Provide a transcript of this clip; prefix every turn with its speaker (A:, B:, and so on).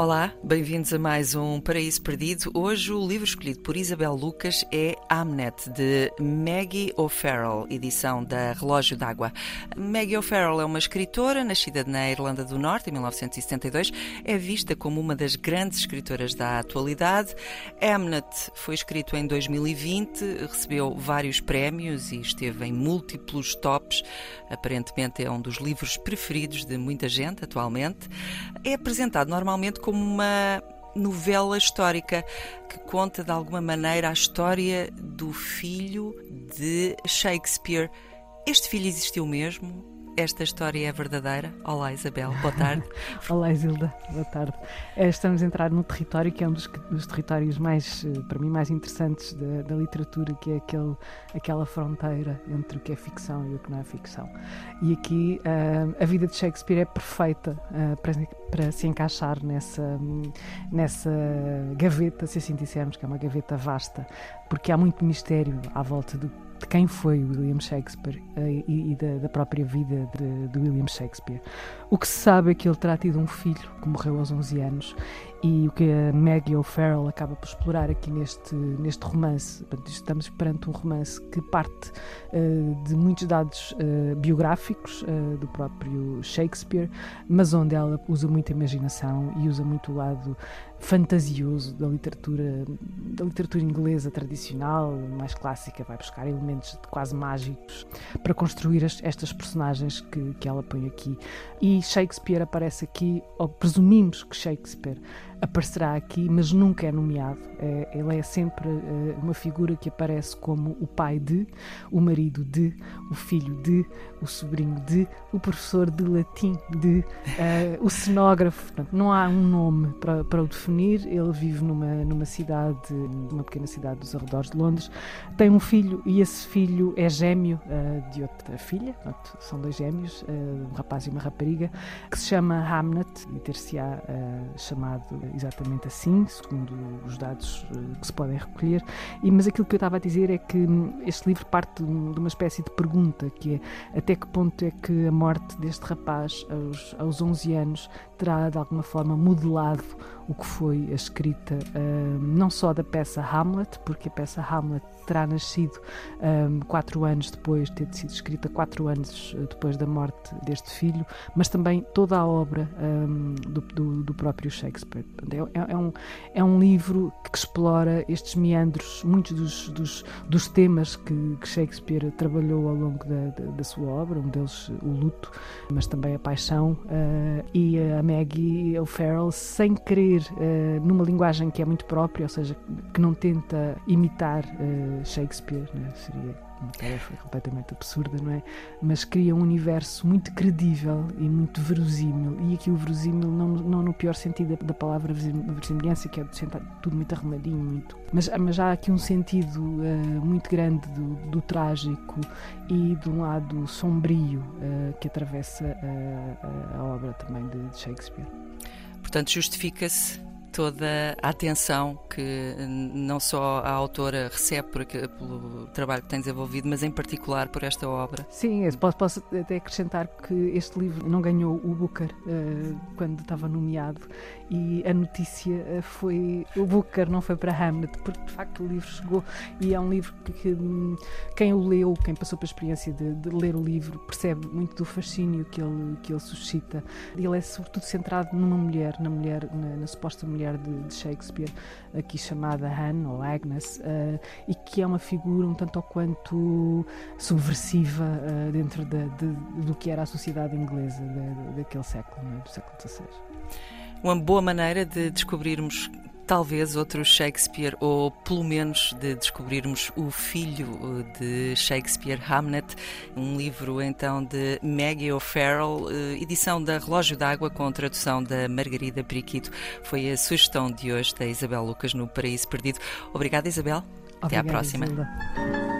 A: Olá, bem-vindos a mais um Paraíso Perdido. Hoje o livro escolhido por Isabel Lucas é Amnet, de Maggie O'Farrell, edição da Relógio d'Água. Maggie O'Farrell é uma escritora nascida na Irlanda do Norte em 1972. É vista como uma das grandes escritoras da atualidade. Amnet foi escrito em 2020, recebeu vários prémios e esteve em múltiplos tops. Aparentemente é um dos livros preferidos de muita gente atualmente. É apresentado normalmente como uma novela histórica que conta de alguma maneira a história do filho de Shakespeare. Este filho existiu mesmo? Esta história é verdadeira? Olá, Isabel, boa tarde.
B: Olá, Isilda, boa tarde. Eh, estamos a entrar num território que é um dos, dos territórios mais, eh, para mim, mais interessantes da, da, literatura, que é aquele, aquela fronteira entre o que é ficção e o que não é ficção. E aqui uh, a vida de Shakespeare é perfeita uh, para, para se encaixar nessa, nessa gaveta, se assim dissermos, que é uma gaveta vasta, porque há muito mistério à volta do de quem foi William Shakespeare uh, e, e da, da, própria vida de, de, William Shakespeare. O que se sabe é que ele terá tido um filho que morreu aos 11 anos e o que a Maggie O'Farrell acaba por explorar aqui neste, neste romance, estamos perante um romance que parte uh, de muitos dados uh, biográficos uh, do próprio Shakespeare, mas onde ela usa muita imaginação e usa muito o lado fantasioso da literatura da literatura inglesa tradicional, mais clássica, vai buscar elementos quase mágicos para construir as, estas personagens que, que ela põe aqui. E Shakespeare aparece aqui, ou presumimos que Shakespeare aparecerá aqui, mas nunca é nomeado. É, ele é sempre é, uma figura que aparece como o pai de, o marido de, o filho de, o sobrinho de, o professor de latim de, é, o cenógrafo. Portanto, não há um nome para, para o definir. Ele vive numa, numa cidade, numa pequena cidade dos arredores de Londres. Tem um filho e esse filho é gêmeo é, de outra filha. Portanto, são dois gêmeos, um rapaz e uma rapariga, que se chama Hamnet e ter-se-á chamado exatamente assim, segundo os dados eh, que se podem recolher. E, mas aquilo que eu estava a dizer é que hum, este livro parte de uma espécie de pergunta, que é até que ponto é que a morte deste rapaz aos, aos 11 anos terá de alguma forma modelado o que foi a escrita uh, não só da peça Hamlet, porque a peça Hamlet terá nascido um, quatro anos depois, ter sido escrita quatro anos eh, depois da morte deste filho, mas também toda a obra do, do, do, próprio Shakespeare. É, é, um, é um livro que explora estes meandros, muitos dos, dos, dos temas que, que, Shakespeare trabalhou ao longo da, da, da, sua obra, um deles o luto, mas também a paixão, uh, e a Maggie O'Farrell, sem querer, uh, numa linguagem que é muito própria, ou seja, que não tenta imitar uh, Shakespeare, né? seria uma tarefa completamente absurda, não é? Mas cria um universo muito credível e muito verosímil. E aqui o verosímil, não, não no pior sentido da, palavra verosimilhança, que é tudo muito arrumadinho, muito. Mas, mas há aqui um sentido uh, muito grande do, do, trágico e de um lado sombrio uh, que atravessa uh, a obra também de, de Shakespeare.
A: Portanto, justifica-se toda a atenção que não só a autora recebe por, pelo trabalho que tem desenvolvido, mas em particular por esta obra.
B: Sim, posso, posso até acrescentar que este livro não ganhou o Booker uh, quando estava nomeado e a notícia eh, foi o Booker não foi para Hamlet, porque de facto o livro chegou e é um livro que, que quem o leu, quem passou pela experiência de, de, ler o livro, percebe muito do fascínio que ele, que ele suscita. Ele é sobretudo centrado numa mulher, na mulher, na, na suposta mulher mulher de, de Shakespeare, aqui chamada Anne ou Agnes, uh, e que é uma figura um tanto ou quanto subversiva uh, dentro de, de, do que era a sociedade inglesa daquele século, é? do século XVI.
A: Uma boa maneira de descobrirmos talvez outro Shakespeare, ou pelo menos de descobrirmos o filho eh, de Shakespeare, Hamnet, um livro então de Maggie O'Farrell, eh, edição da Relógio d'Água com tradução da Margarida Periquito. Foi a sugestão de hoje da Isabel Lucas no Paraíso Perdido. Obrigada, Isabel.
B: Obrigada,
A: Até à próxima.